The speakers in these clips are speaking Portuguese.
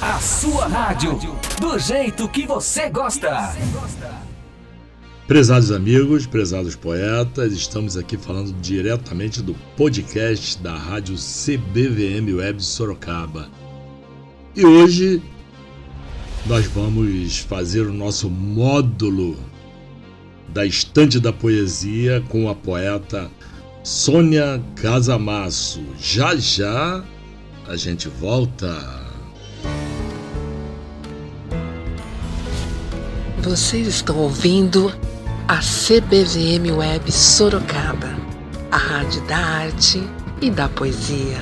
A sua rádio, do jeito que você gosta. Prezados amigos, prezados poetas, estamos aqui falando diretamente do podcast da rádio CBVM Web Sorocaba. E hoje nós vamos fazer o nosso módulo da Estante da Poesia com a poeta Sônia Casamasso. Já já a gente volta. Vocês estão ouvindo a CBVM Web Sorocaba, a rádio da arte e da poesia.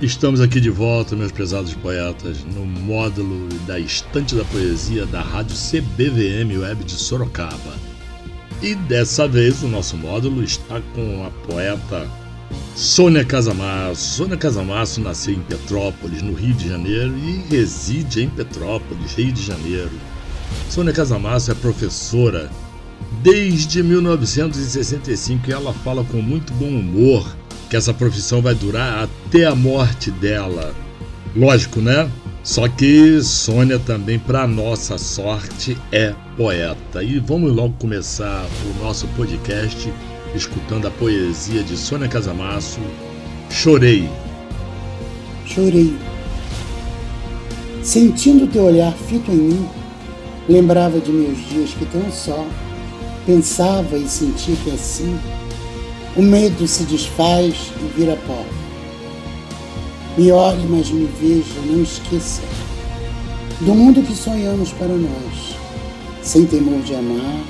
Estamos aqui de volta, meus prezados poetas, no módulo da Estante da Poesia da Rádio CBVM Web de Sorocaba. E dessa vez o nosso módulo está com a poeta Sônia Casamasso. Sônia Casamasso nasceu em Petrópolis, no Rio de Janeiro, e reside em Petrópolis, Rio de Janeiro. Sônia Casamasso é professora desde 1965 e ela fala com muito bom humor que essa profissão vai durar até a morte dela. Lógico, né? Só que Sônia também, para nossa sorte, é poeta. E vamos logo começar o nosso podcast escutando a poesia de Sônia Casamasso. Chorei. Chorei. Sentindo teu olhar fito em mim, lembrava de meus dias que tão só pensava e sentia que assim o medo se desfaz e vira pó. Me olhe, mas me veja, não esqueça do mundo que sonhamos para nós. Sem temor de amar,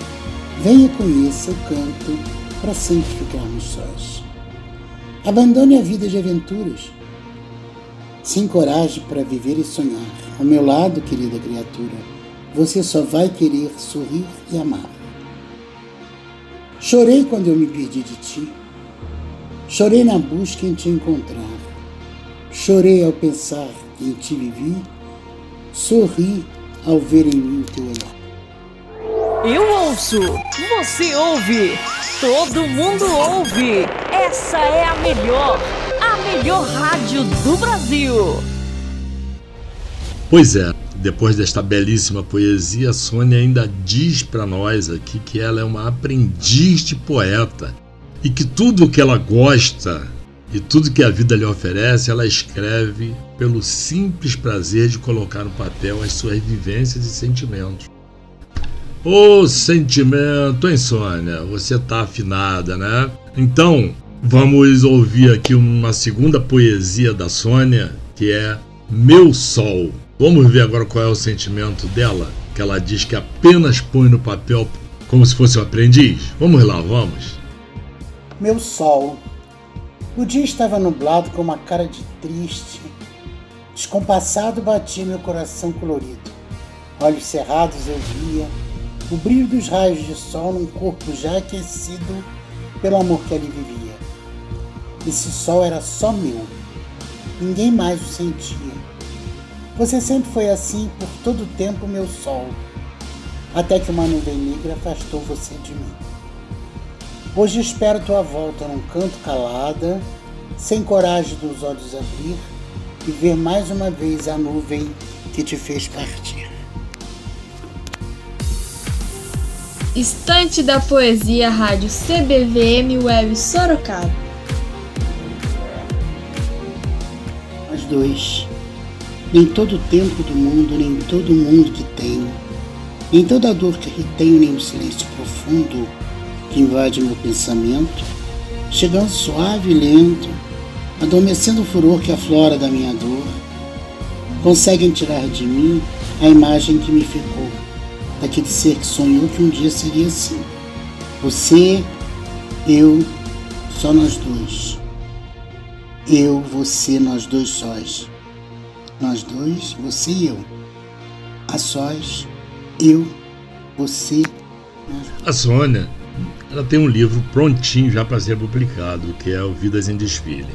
venha conheça o canto para sempre ficarmos sós. Abandone a vida de aventuras. Se encoraje para viver e sonhar. Ao meu lado, querida criatura, você só vai querer sorrir e amar. Chorei quando eu me perdi de ti. Chorei na busca em te encontrar. Chorei ao pensar em ti vivi. Sorri ao ver em mim teu olhar. Eu ouço, você ouve, todo mundo ouve. Essa é a melhor, a melhor rádio do Brasil. Pois é, depois desta belíssima poesia, a Sônia ainda diz para nós aqui que ela é uma aprendiz de poeta e que tudo o que ela gosta e tudo que a vida lhe oferece, ela escreve pelo simples prazer de colocar no papel as suas vivências e sentimentos. Oh, sentimento, hein, Sônia? Você tá afinada, né? Então, vamos ouvir aqui uma segunda poesia da Sônia, que é Meu Sol. Vamos ver agora qual é o sentimento dela, que ela diz que apenas põe no papel como se fosse um aprendiz. Vamos lá, vamos. Meu sol. O dia estava nublado com uma cara de triste. Descompassado batia meu coração colorido. Olhos cerrados eu via o brilho dos raios de sol num corpo já aquecido pelo amor que ali vivia. Esse sol era só meu. Ninguém mais o sentia. Você sempre foi assim por todo o tempo, meu sol, até que uma nuvem negra afastou você de mim. Hoje espero tua volta num canto calada, sem coragem dos olhos abrir e ver mais uma vez a nuvem que te fez partir. Estante da Poesia Rádio CBVM Web Sorocaba. Nós dois. Nem todo o tempo do mundo, nem todo o mundo que tenho, nem toda a dor que retenho, nem o silêncio profundo que invade meu pensamento, chegando suave e lento, adormecendo o furor que aflora da minha dor, conseguem tirar de mim a imagem que me ficou daquele ser que sonhou que um dia seria assim. Você, eu, só nós dois. Eu, você, nós dois sós. Nós dois, você e eu. A sós, eu, você. A Sônia, ela tem um livro prontinho já para ser publicado, que é o Vidas em Desfile.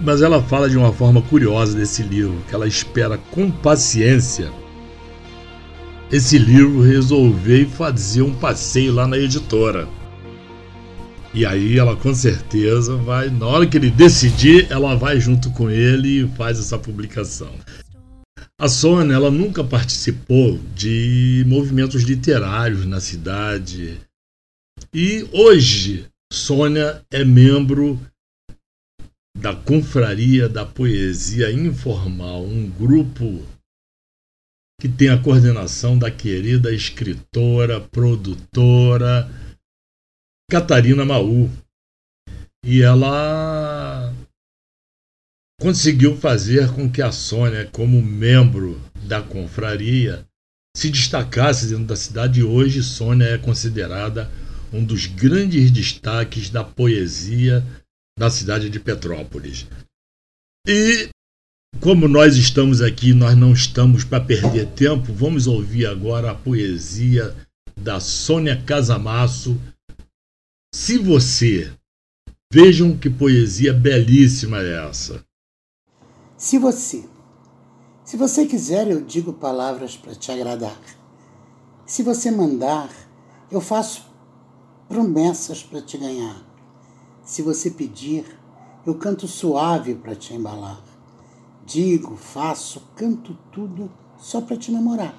Mas ela fala de uma forma curiosa desse livro, que ela espera com paciência esse livro resolver fazer um passeio lá na editora. E aí ela com certeza vai, na hora que ele decidir, ela vai junto com ele e faz essa publicação. A Sônia, ela nunca participou de movimentos literários na cidade. E hoje, Sônia é membro da Confraria da Poesia Informal, um grupo que tem a coordenação da querida escritora, produtora Catarina Maú. E ela conseguiu fazer com que a Sônia, como membro da confraria, se destacasse dentro da cidade e hoje Sônia é considerada um dos grandes destaques da poesia da cidade de Petrópolis. E como nós estamos aqui, nós não estamos para perder tempo, vamos ouvir agora a poesia da Sônia Casamasso. Se você Vejam que poesia belíssima é essa. Se você, se você quiser, eu digo palavras para te agradar. Se você mandar, eu faço promessas para te ganhar. Se você pedir, eu canto suave para te embalar. Digo, faço, canto tudo só para te namorar.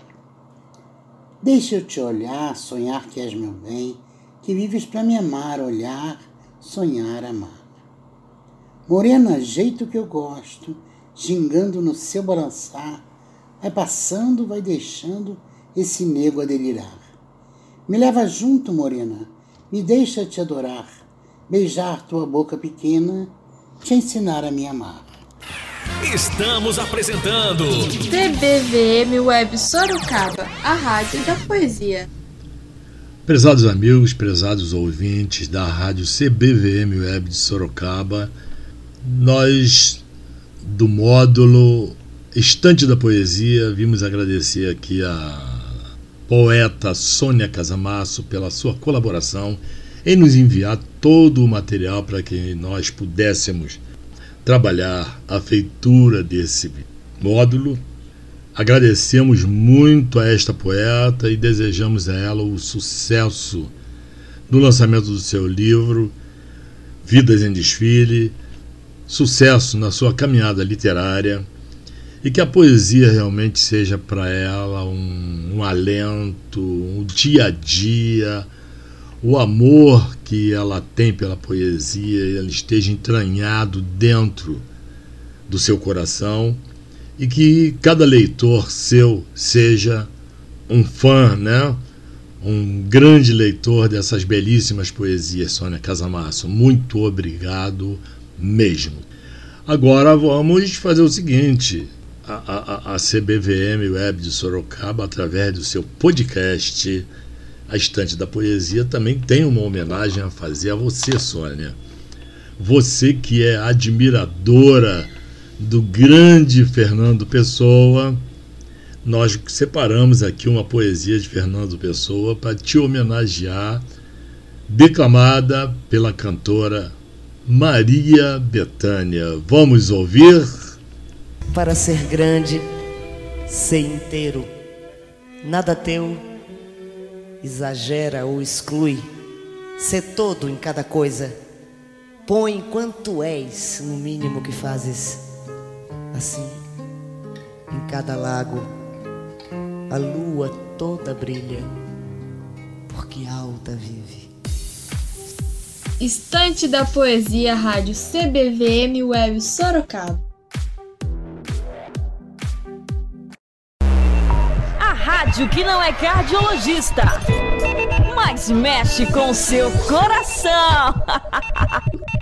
Deixa eu te olhar, sonhar que és meu bem, que vives para me amar, olhar, sonhar, amar. Morena, jeito que eu gosto gingando no seu balançar, vai passando, vai deixando esse nego a delirar. Me leva junto, morena, me deixa te adorar, beijar tua boca pequena, te ensinar a me amar. Estamos apresentando CBVM Web Sorocaba, a rádio da poesia. Prezados amigos, prezados ouvintes da rádio CBVM Web de Sorocaba, nós do módulo Estante da Poesia. Vimos agradecer aqui a poeta Sônia Casamasso pela sua colaboração em nos enviar todo o material para que nós pudéssemos trabalhar a feitura desse módulo. Agradecemos muito a esta poeta e desejamos a ela o sucesso no lançamento do seu livro Vidas em Desfile sucesso na sua caminhada literária e que a poesia realmente seja para ela um, um, alento, um dia a dia, o amor que ela tem pela poesia, ele esteja entranhado dentro do seu coração e que cada leitor seu seja um fã, né? Um grande leitor dessas belíssimas poesias, Sônia Casamasso. Muito obrigado mesmo. Agora vamos fazer o seguinte: a, a, a CBVM Web de Sorocaba, através do seu podcast, A Estante da Poesia, também tem uma homenagem a fazer a você, Sônia. Você que é admiradora do grande Fernando Pessoa, nós separamos aqui uma poesia de Fernando Pessoa para te homenagear, declamada pela cantora Maria Betânia. Vamos ouvir? Para ser grande, ser inteiro, nada teu exagera ou exclui, ser todo em cada coisa, põe quanto és no mínimo que fazes. Assim, em cada lago, a lua toda brilha, porque alta vive. Estante da Poesia Rádio CBVM Web Sorocaba. rádio que não é cardiologista, mas mexe com seu coração.